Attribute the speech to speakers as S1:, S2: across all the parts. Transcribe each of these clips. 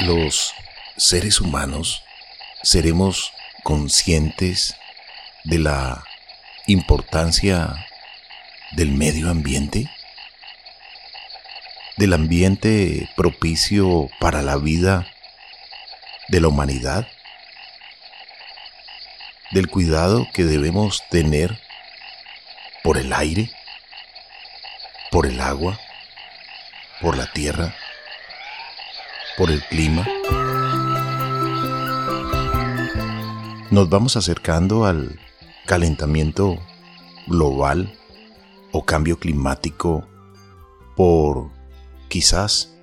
S1: los seres humanos seremos conscientes de la importancia del medio ambiente, del ambiente propicio para la vida de la humanidad, del cuidado que debemos tener por el aire, por el agua, por la tierra, por el clima. Nos vamos acercando al calentamiento global o cambio climático por quizás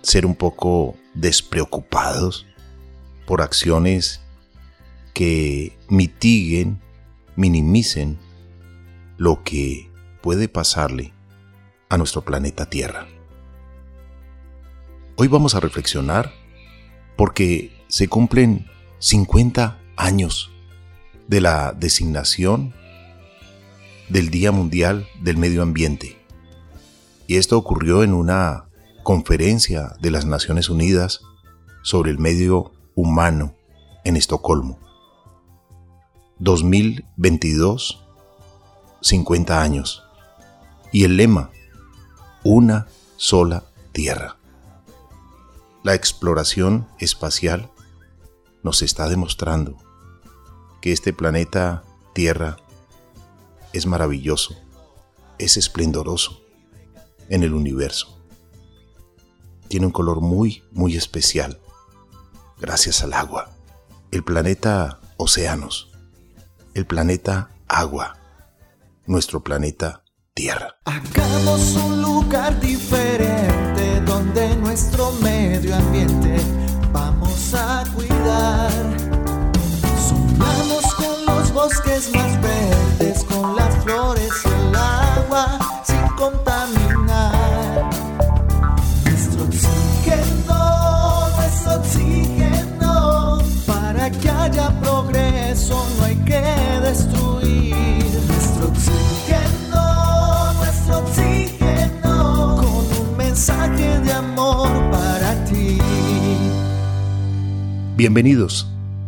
S1: ser un poco despreocupados por acciones que mitiguen, minimicen lo que puede pasarle a nuestro planeta Tierra. Hoy vamos a reflexionar porque se cumplen 50 años de la designación del Día Mundial del Medio Ambiente. Y esto ocurrió en una conferencia de las Naciones Unidas sobre el medio humano en Estocolmo. 2022, 50 años. Y el lema, una sola tierra. La exploración espacial nos está demostrando que este planeta Tierra es maravilloso, es esplendoroso en el universo. Tiene un color muy, muy especial, gracias al agua. El planeta océanos, el planeta agua, nuestro planeta Tierra.
S2: Hagamos un lugar diferente donde nuestro medio ambiente vamos a cuidar. Sumamos con los bosques más verdes, con las flores
S1: Bienvenidos,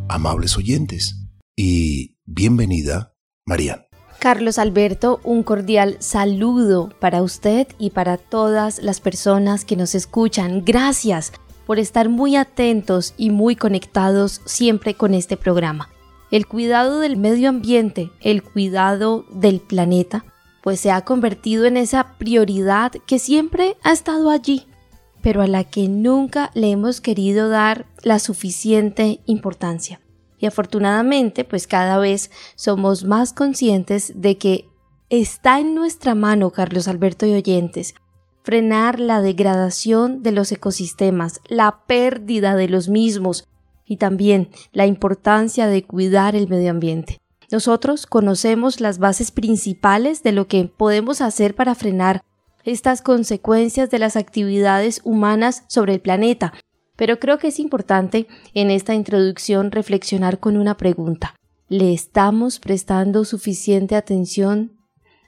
S1: amables oyentes, y bienvenida, Marian.
S3: Carlos Alberto, un cordial saludo para usted y para todas las personas que nos escuchan. Gracias por estar muy atentos y muy conectados siempre con este programa. El cuidado del medio ambiente, el cuidado del planeta, pues se ha convertido en esa prioridad que siempre ha estado allí, pero a la que nunca le hemos querido dar la suficiente importancia. Y afortunadamente, pues cada vez somos más conscientes de que está en nuestra mano, Carlos Alberto y oyentes, frenar la degradación de los ecosistemas, la pérdida de los mismos y también la importancia de cuidar el medio ambiente. Nosotros conocemos las bases principales de lo que podemos hacer para frenar estas consecuencias de las actividades humanas sobre el planeta, pero creo que es importante en esta introducción reflexionar con una pregunta. ¿Le estamos prestando suficiente atención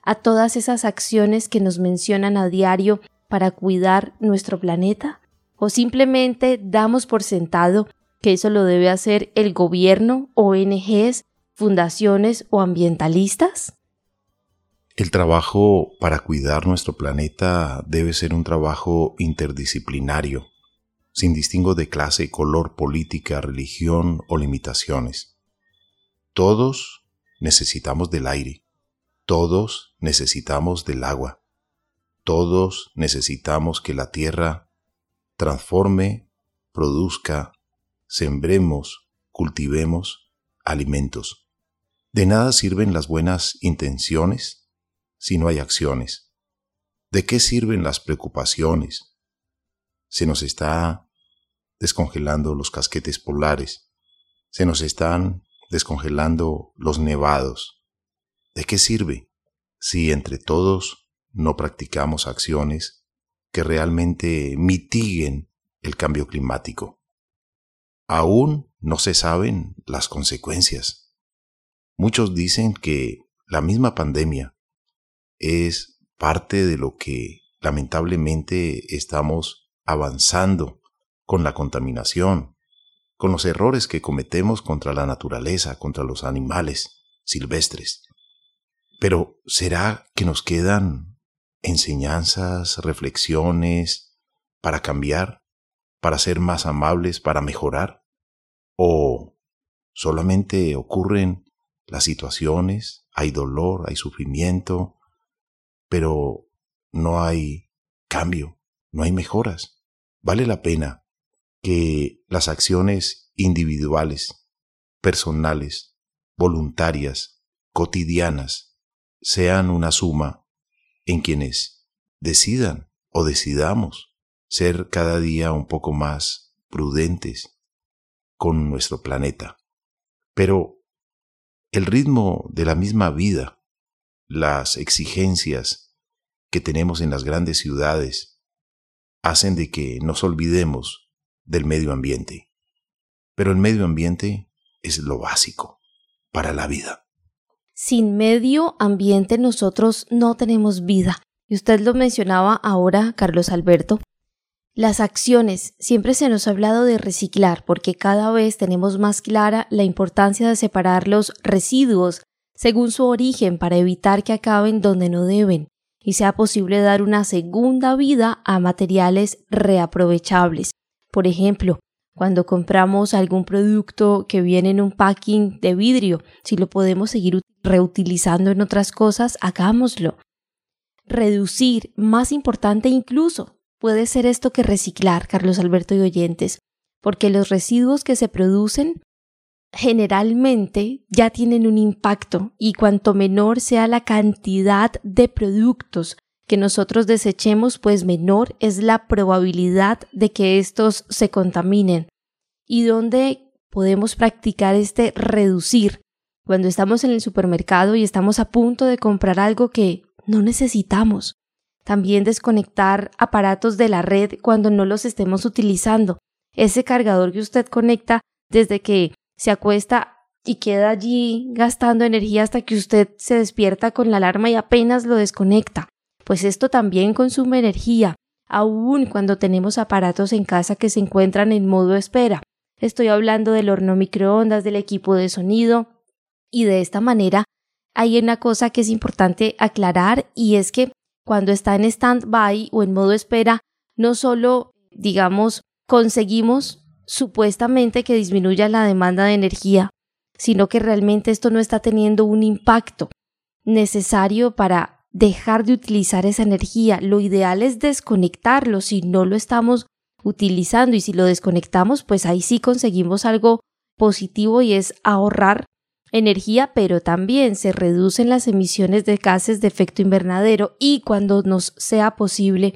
S3: a todas esas acciones que nos mencionan a diario para cuidar nuestro planeta? ¿O simplemente damos por sentado que eso lo debe hacer el gobierno, ONGs, fundaciones o ambientalistas?
S1: El trabajo para cuidar nuestro planeta debe ser un trabajo interdisciplinario, sin distingo de clase, color, política, religión o limitaciones. Todos necesitamos del aire, todos necesitamos del agua, todos necesitamos que la tierra transforme, produzca, sembremos, cultivemos alimentos. De nada sirven las buenas intenciones si no hay acciones? ¿De qué sirven las preocupaciones? Se nos está descongelando los casquetes polares, se nos están descongelando los nevados. ¿De qué sirve si entre todos no practicamos acciones que realmente mitiguen el cambio climático? Aún no se saben las consecuencias. Muchos dicen que la misma pandemia es parte de lo que lamentablemente estamos avanzando con la contaminación, con los errores que cometemos contra la naturaleza, contra los animales silvestres. Pero ¿será que nos quedan enseñanzas, reflexiones para cambiar, para ser más amables, para mejorar? ¿O solamente ocurren las situaciones, hay dolor, hay sufrimiento, pero no hay cambio, no hay mejoras? Vale la pena que las acciones individuales, personales, voluntarias, cotidianas, sean una suma en quienes decidan o decidamos ser cada día un poco más prudentes con nuestro planeta. Pero el ritmo de la misma vida, las exigencias que tenemos en las grandes ciudades, hacen de que nos olvidemos del medio ambiente. Pero el medio ambiente es lo básico para la vida.
S3: Sin medio ambiente nosotros no tenemos vida. Y usted lo mencionaba ahora, Carlos Alberto. Las acciones. Siempre se nos ha hablado de reciclar porque cada vez tenemos más clara la importancia de separar los residuos según su origen para evitar que acaben donde no deben y sea posible dar una segunda vida a materiales reaprovechables. Por ejemplo, cuando compramos algún producto que viene en un packing de vidrio, si lo podemos seguir reutilizando en otras cosas, hagámoslo. Reducir, más importante incluso, puede ser esto que reciclar, Carlos Alberto y oyentes, porque los residuos que se producen generalmente ya tienen un impacto y cuanto menor sea la cantidad de productos que nosotros desechemos, pues menor es la probabilidad de que estos se contaminen. ¿Y dónde podemos practicar este reducir? Cuando estamos en el supermercado y estamos a punto de comprar algo que no necesitamos. También desconectar aparatos de la red cuando no los estemos utilizando. Ese cargador que usted conecta desde que se acuesta y queda allí gastando energía hasta que usted se despierta con la alarma y apenas lo desconecta pues esto también consume energía, aun cuando tenemos aparatos en casa que se encuentran en modo espera. Estoy hablando del horno microondas, del equipo de sonido, y de esta manera hay una cosa que es importante aclarar y es que cuando está en stand-by o en modo espera, no solo, digamos, conseguimos supuestamente que disminuya la demanda de energía, sino que realmente esto no está teniendo un impacto necesario para dejar de utilizar esa energía. Lo ideal es desconectarlo si no lo estamos utilizando y si lo desconectamos, pues ahí sí conseguimos algo positivo y es ahorrar energía, pero también se reducen las emisiones de gases de efecto invernadero y cuando nos sea posible,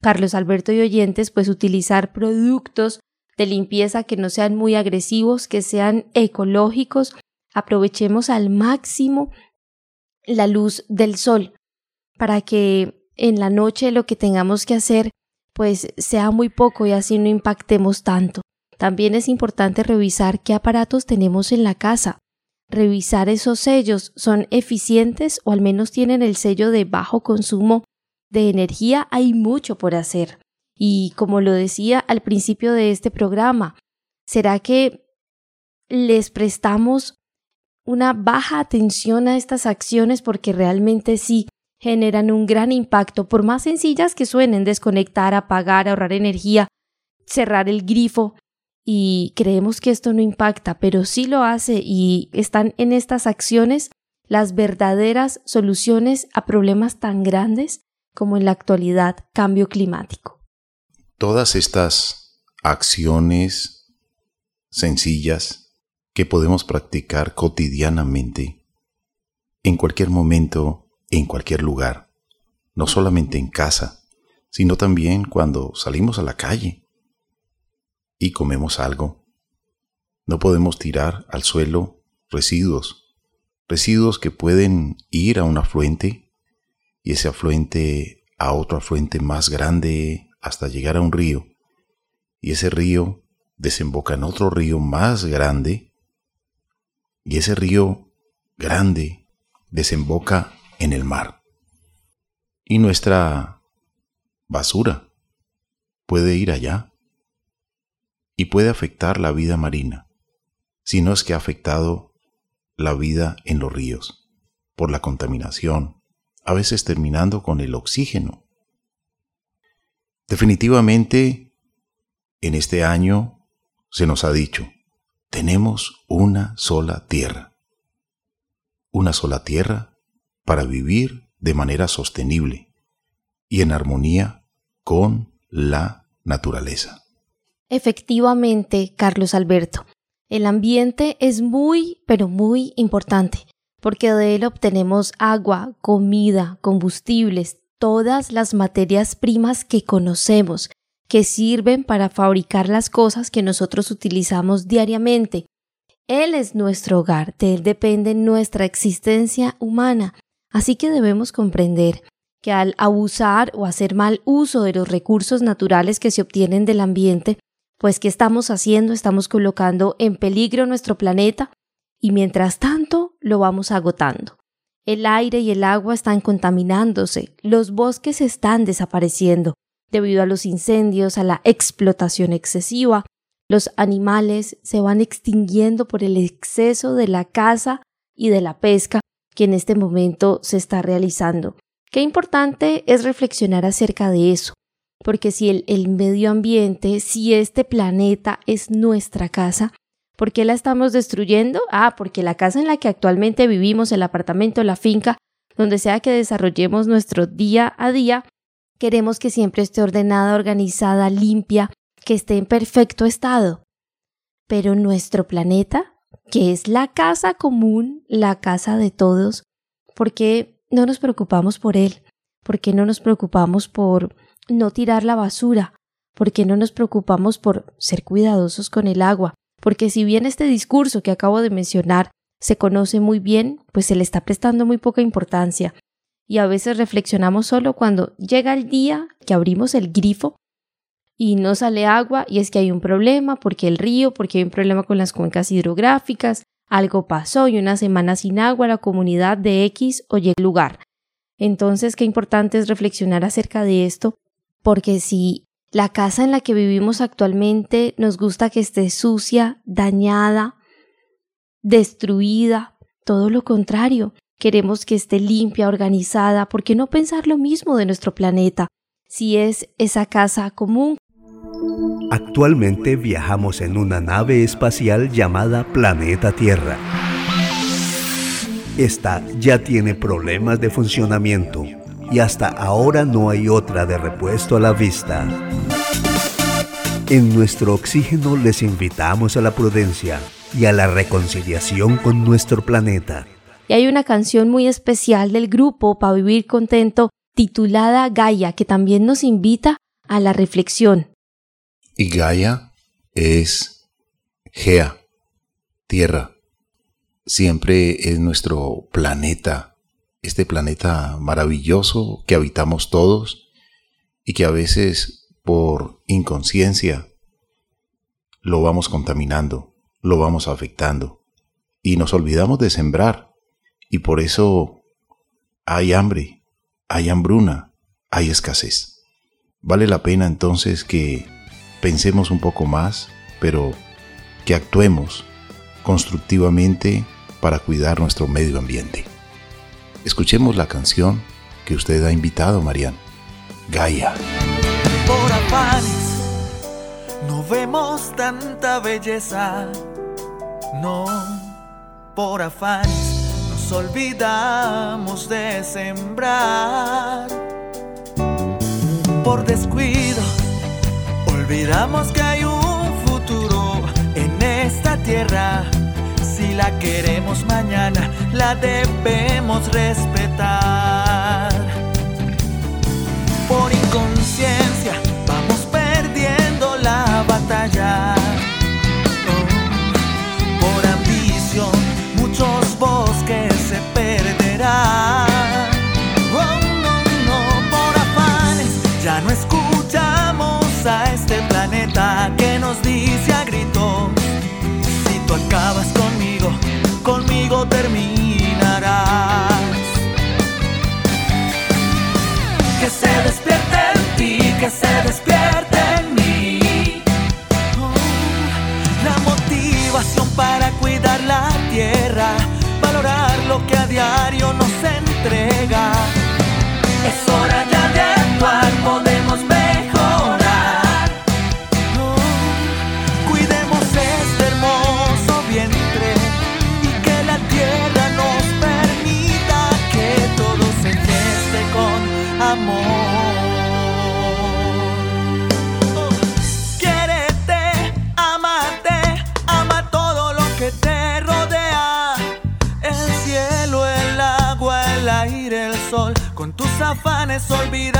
S3: Carlos Alberto y oyentes, pues utilizar productos de limpieza que no sean muy agresivos, que sean ecológicos, aprovechemos al máximo la luz del sol para que en la noche lo que tengamos que hacer pues sea muy poco y así no impactemos tanto. También es importante revisar qué aparatos tenemos en la casa. Revisar esos sellos son eficientes o al menos tienen el sello de bajo consumo de energía. Hay mucho por hacer. Y como lo decía al principio de este programa, ¿será que les prestamos una baja atención a estas acciones porque realmente sí generan un gran impacto, por más sencillas que suenen, desconectar, apagar, ahorrar energía, cerrar el grifo, y creemos que esto no impacta, pero sí lo hace y están en estas acciones las verdaderas soluciones a problemas tan grandes como en la actualidad cambio climático.
S1: Todas estas acciones sencillas que podemos practicar cotidianamente, en cualquier momento en cualquier lugar, no solamente en casa, sino también cuando salimos a la calle y comemos algo. No podemos tirar al suelo residuos, residuos que pueden ir a un afluente y ese afluente a otro afluente más grande hasta llegar a un río y ese río desemboca en otro río más grande y ese río grande desemboca en el mar. Y nuestra basura puede ir allá. y puede afectar la vida marina, si no es que ha afectado la vida en los ríos, por la contaminación, a veces terminando con el oxígeno. Definitivamente, en este año se nos ha dicho, tenemos una sola tierra. Una sola tierra para vivir de manera sostenible y en armonía con la naturaleza.
S3: Efectivamente, Carlos Alberto, el ambiente es muy, pero muy importante, porque de él obtenemos agua, comida, combustibles, todas las materias primas que conocemos, que sirven para fabricar las cosas que nosotros utilizamos diariamente. Él es nuestro hogar, de él depende nuestra existencia humana, así que debemos comprender que al abusar o hacer mal uso de los recursos naturales que se obtienen del ambiente, pues ¿qué estamos haciendo? Estamos colocando en peligro nuestro planeta y mientras tanto lo vamos agotando. El aire y el agua están contaminándose, los bosques están desapareciendo debido a los incendios, a la explotación excesiva, los animales se van extinguiendo por el exceso de la caza y de la pesca que en este momento se está realizando. Qué importante es reflexionar acerca de eso, porque si el, el, medio ambiente, si este planeta es nuestra casa, ¿por qué la estamos destruyendo? Ah, porque la casa en la que actualmente vivimos, el apartamento, la finca, donde sea que desarrollemos nuestro día a día, queremos que siempre esté ordenada, organizada, limpia, que esté en perfecto estado. Pero nuestro planeta, que es la casa común, la casa de todos, ¿por qué no nos preocupamos por él? ¿Por qué no nos preocupamos por no tirar la basura? ¿Por qué no nos preocupamos por ser cuidadosos con el agua? Porque si bien este discurso que acabo de mencionar se conoce muy bien, pues se le está prestando muy poca importancia. Y a veces reflexionamos solo cuando llega el día que abrimos el grifo y no sale agua y es que hay un problema porque el río, porque hay un problema con las cuencas hidrográficas, algo pasó y una semana sin agua la comunidad de X o Y lugar. Entonces, qué importante es reflexionar acerca de esto, porque si la casa en la que vivimos actualmente nos gusta que esté sucia, dañada, destruida, todo lo contrario, queremos que esté limpia, organizada, ¿por qué no pensar lo mismo de nuestro planeta? Si es esa casa común
S4: Actualmente viajamos en una nave espacial llamada Planeta Tierra. Esta ya tiene problemas de funcionamiento y hasta ahora no hay otra de repuesto a la vista. En nuestro oxígeno les invitamos a la prudencia y a la reconciliación con nuestro planeta.
S3: Y hay una canción muy especial del grupo Para Vivir Contento titulada Gaia que también nos invita a la reflexión.
S1: Y Gaia es Gea, tierra. Siempre es nuestro planeta, este planeta maravilloso que habitamos todos y que a veces por inconsciencia lo vamos contaminando, lo vamos afectando y nos olvidamos de sembrar y por eso hay hambre, hay hambruna, hay escasez. Vale la pena entonces que pensemos un poco más, pero que actuemos constructivamente para cuidar nuestro medio ambiente. Escuchemos la canción que usted ha invitado, Marian. Gaia.
S2: Por afanes no vemos tanta belleza, no, por afanes nos olvidamos de sembrar, por descuido Olvidamos que hay un futuro en esta tierra. La queremos mañana, la debemos respetar. Por inconsciencia vamos perdiendo la batalla. Oh, por ambición, muchos bosques se perderán. Oh, no, no, por afanes, ya no escuchamos a este planeta que nos dice que se despierte vez olvidaste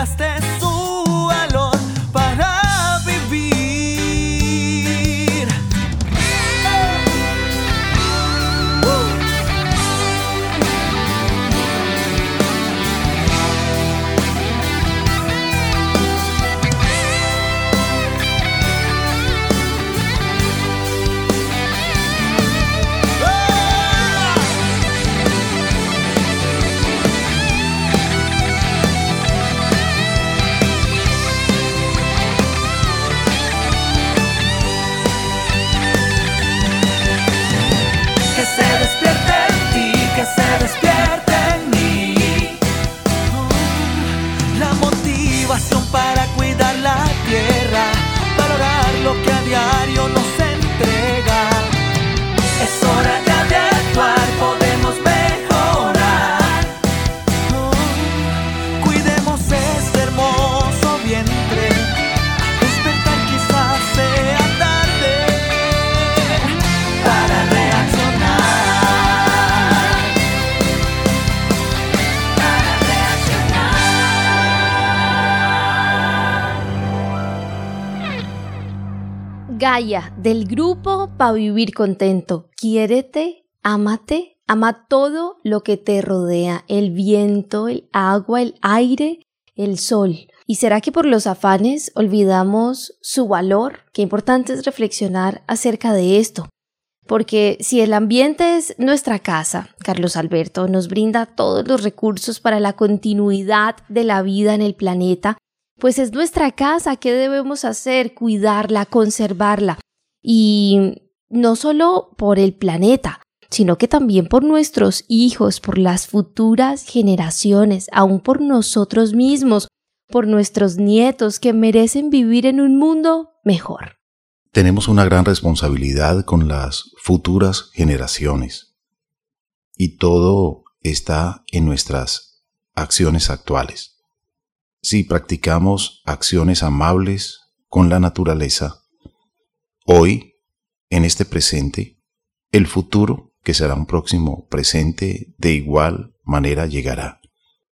S3: Gaia, del grupo Pa' Vivir Contento. Quiérete, ámate, ama todo lo que te rodea, el viento, el agua, el aire, el sol. ¿Y será que por los afanes olvidamos su valor? Qué importante es reflexionar acerca de esto. Porque si el ambiente es nuestra casa, Carlos Alberto nos brinda todos los recursos para la continuidad de la vida en el planeta, pues es nuestra casa, ¿qué debemos hacer? Cuidarla, conservarla. Y no solo por el planeta, sino que también por nuestros hijos, por las futuras generaciones, aún por nosotros mismos, por nuestros nietos que merecen vivir en un mundo mejor.
S1: Tenemos una gran responsabilidad con las futuras generaciones. Y todo está en nuestras acciones actuales. Si practicamos acciones amables con la naturaleza, hoy, en este presente, el futuro, que será un próximo presente, de igual manera llegará.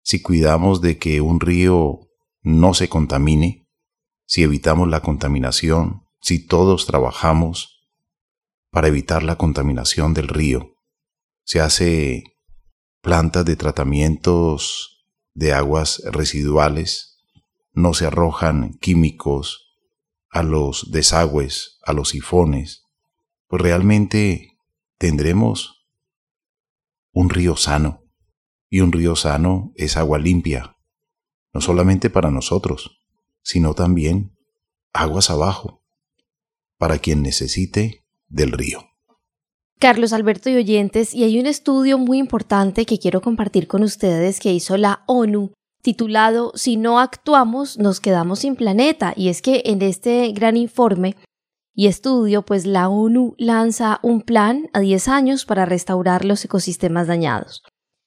S1: Si cuidamos de que un río no se contamine, si evitamos la contaminación, si todos trabajamos para evitar la contaminación del río, se hace plantas de tratamientos de aguas residuales, no se arrojan químicos a los desagües, a los sifones, pues realmente tendremos un río sano. Y un río sano es agua limpia, no solamente para nosotros, sino también aguas abajo, para quien necesite del río.
S3: Carlos Alberto y oyentes, y hay un estudio muy importante que quiero compartir con ustedes que hizo la ONU titulado Si no actuamos, nos quedamos sin planeta. Y es que en este gran informe y estudio, pues la ONU lanza un plan a 10 años para restaurar los ecosistemas dañados.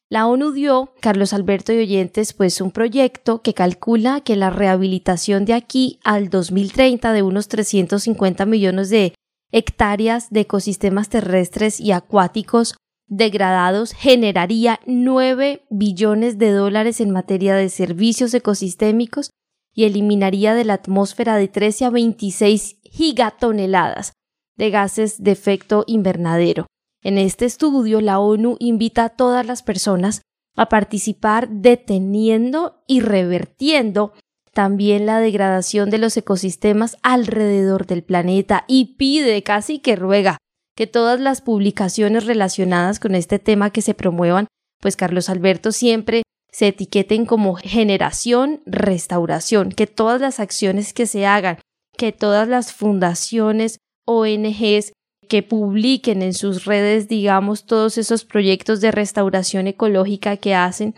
S3: La ONU dio, Carlos Alberto y oyentes, pues un proyecto que calcula que la rehabilitación de aquí al 2030 de unos 350 millones de hectáreas de ecosistemas terrestres y acuáticos degradados generaría 9 billones de dólares en materia de servicios ecosistémicos y eliminaría de la atmósfera de 13 a 26 gigatoneladas de gases de efecto invernadero. En este estudio, la ONU invita a todas las personas a participar deteniendo y revertiendo también la degradación de los ecosistemas alrededor del planeta y pide, casi que ruega, que todas las publicaciones relacionadas con este tema que se promuevan, pues Carlos Alberto siempre se etiqueten como generación restauración, que todas las acciones que se hagan, que todas las fundaciones, ONGs que publiquen en sus redes, digamos, todos esos proyectos de restauración ecológica que hacen,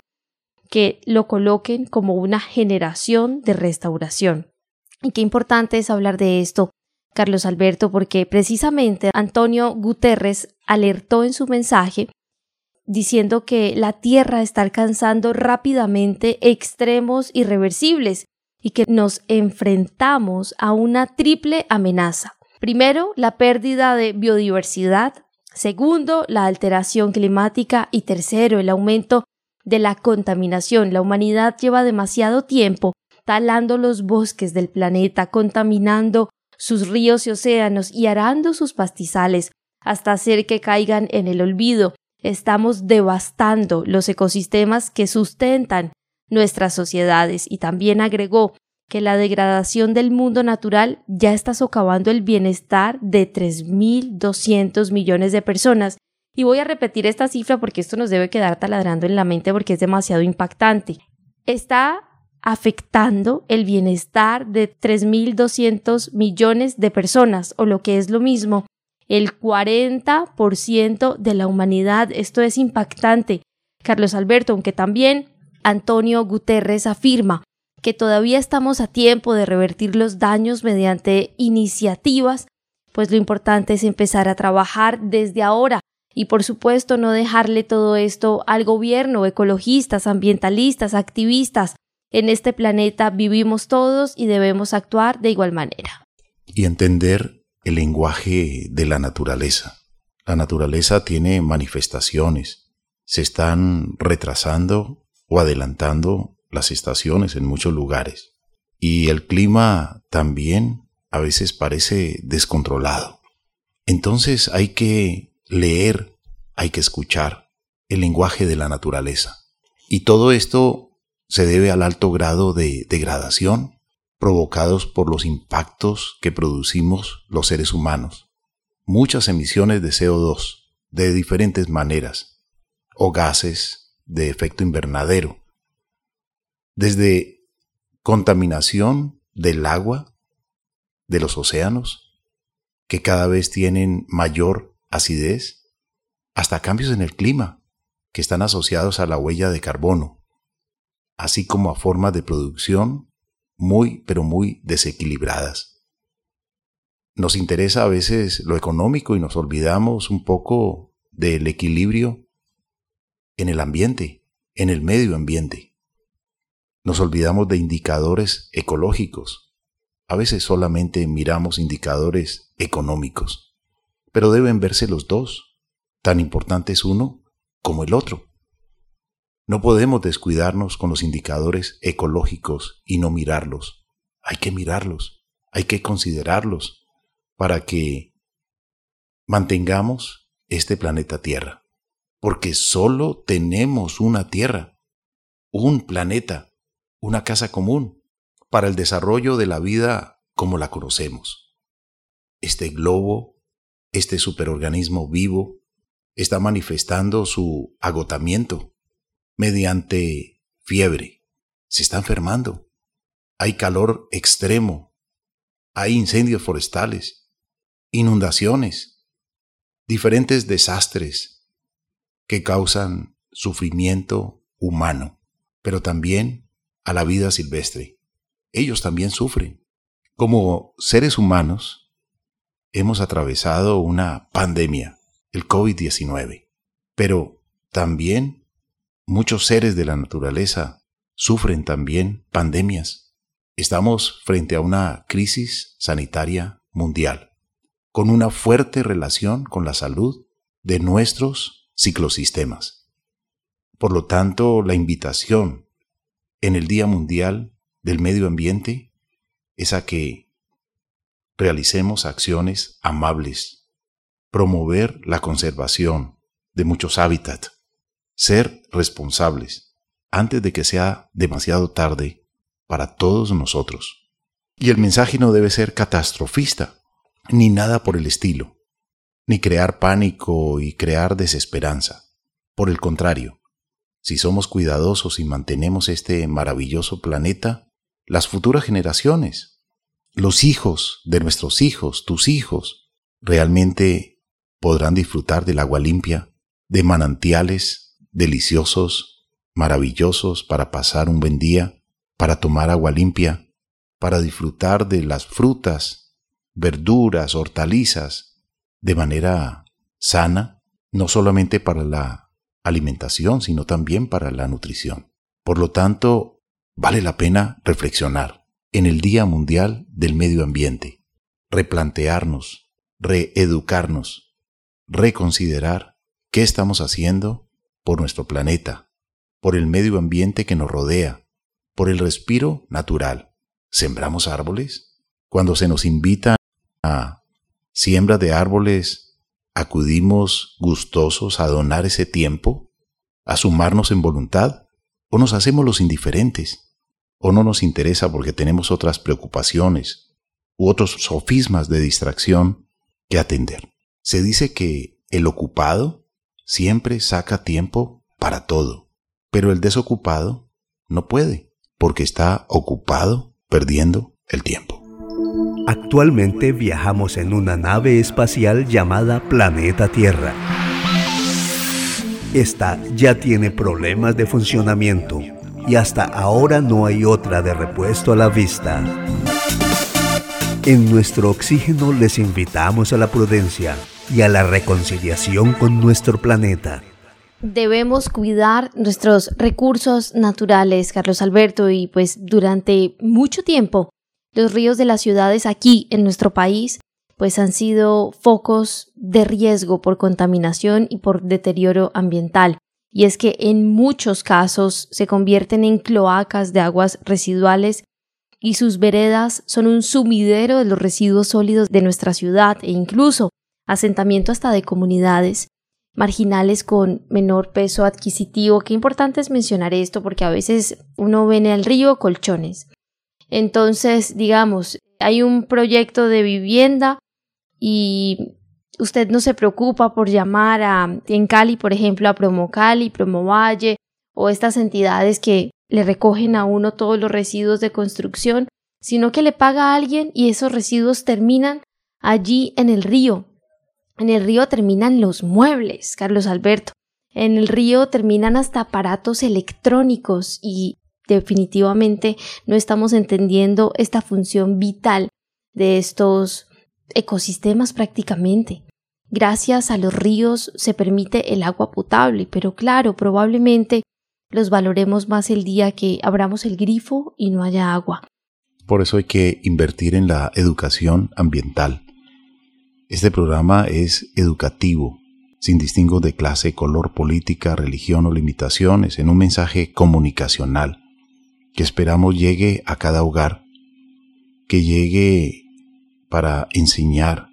S3: que lo coloquen como una generación de restauración. Y qué importante es hablar de esto, Carlos Alberto, porque precisamente Antonio Guterres alertó en su mensaje diciendo que la Tierra está alcanzando rápidamente extremos irreversibles y que nos enfrentamos a una triple amenaza. Primero, la pérdida de biodiversidad. Segundo, la alteración climática. Y tercero, el aumento de la contaminación. La humanidad lleva demasiado tiempo talando los bosques del planeta, contaminando sus ríos y océanos y arando sus pastizales hasta hacer que caigan en el olvido. Estamos devastando los ecosistemas que sustentan nuestras sociedades y también agregó que la degradación del mundo natural ya está socavando el bienestar de 3.200 millones de personas. Y voy a repetir esta cifra porque esto nos debe quedar taladrando en la mente porque es demasiado impactante. Está afectando el bienestar de 3.200 millones de personas, o lo que es lo mismo, el 40% de la humanidad. Esto es impactante. Carlos Alberto, aunque también Antonio Guterres afirma que todavía estamos a tiempo de revertir los daños mediante iniciativas, pues lo importante es empezar a trabajar desde ahora y por supuesto no dejarle todo esto al gobierno, ecologistas, ambientalistas, activistas. En este planeta vivimos todos y debemos actuar de igual manera.
S1: Y entender el lenguaje de la naturaleza. La naturaleza tiene manifestaciones, se están retrasando o adelantando las estaciones en muchos lugares. Y el clima también a veces parece descontrolado. Entonces hay que leer, hay que escuchar el lenguaje de la naturaleza. Y todo esto se debe al alto grado de degradación provocados por los impactos que producimos los seres humanos. Muchas emisiones de CO2 de diferentes maneras o gases de efecto invernadero desde contaminación del agua, de los océanos, que cada vez tienen mayor acidez, hasta cambios en el clima, que están asociados a la huella de carbono, así como a formas de producción muy, pero muy desequilibradas. Nos interesa a veces lo económico y nos olvidamos un poco del equilibrio en el ambiente, en el medio ambiente. Nos olvidamos de indicadores ecológicos. A veces solamente miramos indicadores económicos, pero deben verse los dos. Tan importante es uno como el otro. No podemos descuidarnos con los indicadores ecológicos y no mirarlos. Hay que mirarlos, hay que considerarlos para que mantengamos este planeta Tierra. Porque solo tenemos una Tierra, un planeta una casa común para el desarrollo de la vida como la conocemos. Este globo, este superorganismo vivo, está manifestando su agotamiento mediante fiebre. Se está enfermando. Hay calor extremo. Hay incendios forestales, inundaciones, diferentes desastres que causan sufrimiento humano, pero también a la vida silvestre. Ellos también sufren. Como seres humanos, hemos atravesado una pandemia, el COVID-19, pero también muchos seres de la naturaleza sufren también pandemias. Estamos frente a una crisis sanitaria mundial, con una fuerte relación con la salud de nuestros ciclosistemas. Por lo tanto, la invitación en el Día Mundial del Medio Ambiente es a que realicemos acciones amables, promover la conservación de muchos hábitats, ser responsables antes de que sea demasiado tarde para todos nosotros. Y el mensaje no debe ser catastrofista, ni nada por el estilo, ni crear pánico y crear desesperanza. Por el contrario, si somos cuidadosos y mantenemos este maravilloso planeta, las futuras generaciones, los hijos de nuestros hijos, tus hijos, realmente podrán disfrutar del agua limpia, de manantiales deliciosos, maravillosos para pasar un buen día, para tomar agua limpia, para disfrutar de las frutas, verduras, hortalizas, de manera sana, no solamente para la alimentación, sino también para la nutrición. Por lo tanto, vale la pena reflexionar en el Día Mundial del Medio Ambiente, replantearnos, reeducarnos, reconsiderar qué estamos haciendo por nuestro planeta, por el medio ambiente que nos rodea, por el respiro natural. ¿Sembramos árboles? Cuando se nos invita a siembra de árboles, ¿acudimos gustosos a donar ese tiempo? ¿A sumarnos en voluntad? ¿O nos hacemos los indiferentes? ¿O no nos interesa porque tenemos otras preocupaciones u otros sofismas de distracción que atender? Se dice que el ocupado siempre saca tiempo para todo, pero el desocupado no puede porque está ocupado perdiendo el tiempo.
S4: Actualmente viajamos en una nave espacial llamada Planeta Tierra. Esta ya tiene problemas de funcionamiento y hasta ahora no hay otra de repuesto a la vista. En nuestro oxígeno les invitamos a la prudencia y a la reconciliación con nuestro planeta.
S3: Debemos cuidar nuestros recursos naturales, Carlos Alberto, y pues durante mucho tiempo los ríos de las ciudades aquí en nuestro país pues han sido focos de riesgo por contaminación y por deterioro ambiental. Y es que en muchos casos se convierten en cloacas de aguas residuales y sus veredas son un sumidero de los residuos sólidos de nuestra ciudad e incluso asentamiento hasta de comunidades marginales con menor peso adquisitivo. Qué importante es mencionar esto porque a veces uno ve en el río colchones. Entonces, digamos, hay un proyecto de vivienda y usted no se preocupa por llamar a en Cali, por ejemplo, a Promo Cali, Promo Valle o estas entidades que le recogen a uno todos los residuos de construcción, sino que le paga a alguien y esos residuos terminan allí en el río, en el río terminan los muebles, Carlos Alberto. En el río terminan hasta aparatos electrónicos y definitivamente no estamos entendiendo esta función vital de estos ecosistemas prácticamente. Gracias a los ríos se permite el agua potable, pero claro, probablemente los valoremos más el día que abramos el grifo y no haya agua.
S1: Por eso hay que invertir en la educación ambiental. Este programa es educativo, sin distingo de clase, color, política, religión o limitaciones, en un mensaje comunicacional que esperamos llegue a cada hogar, que llegue para enseñar,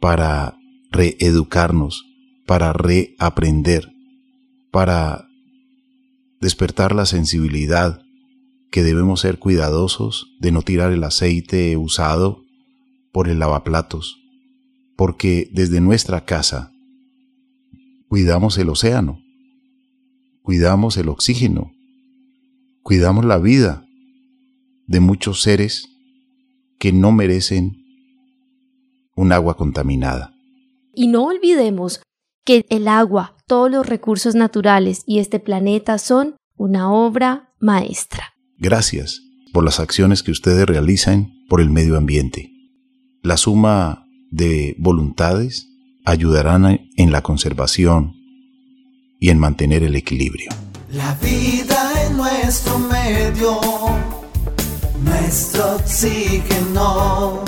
S1: para reeducarnos, para reaprender, para despertar la sensibilidad que debemos ser cuidadosos de no tirar el aceite usado por el lavaplatos, porque desde nuestra casa cuidamos el océano, cuidamos el oxígeno, cuidamos la vida de muchos seres que no merecen un agua contaminada.
S3: Y no olvidemos que el agua, todos los recursos naturales y este planeta son una obra maestra.
S1: Gracias por las acciones que ustedes realizan por el medio ambiente. La suma de voluntades ayudarán en la conservación y en mantener el equilibrio.
S2: La vida en nuestro medio, nuestro oxígeno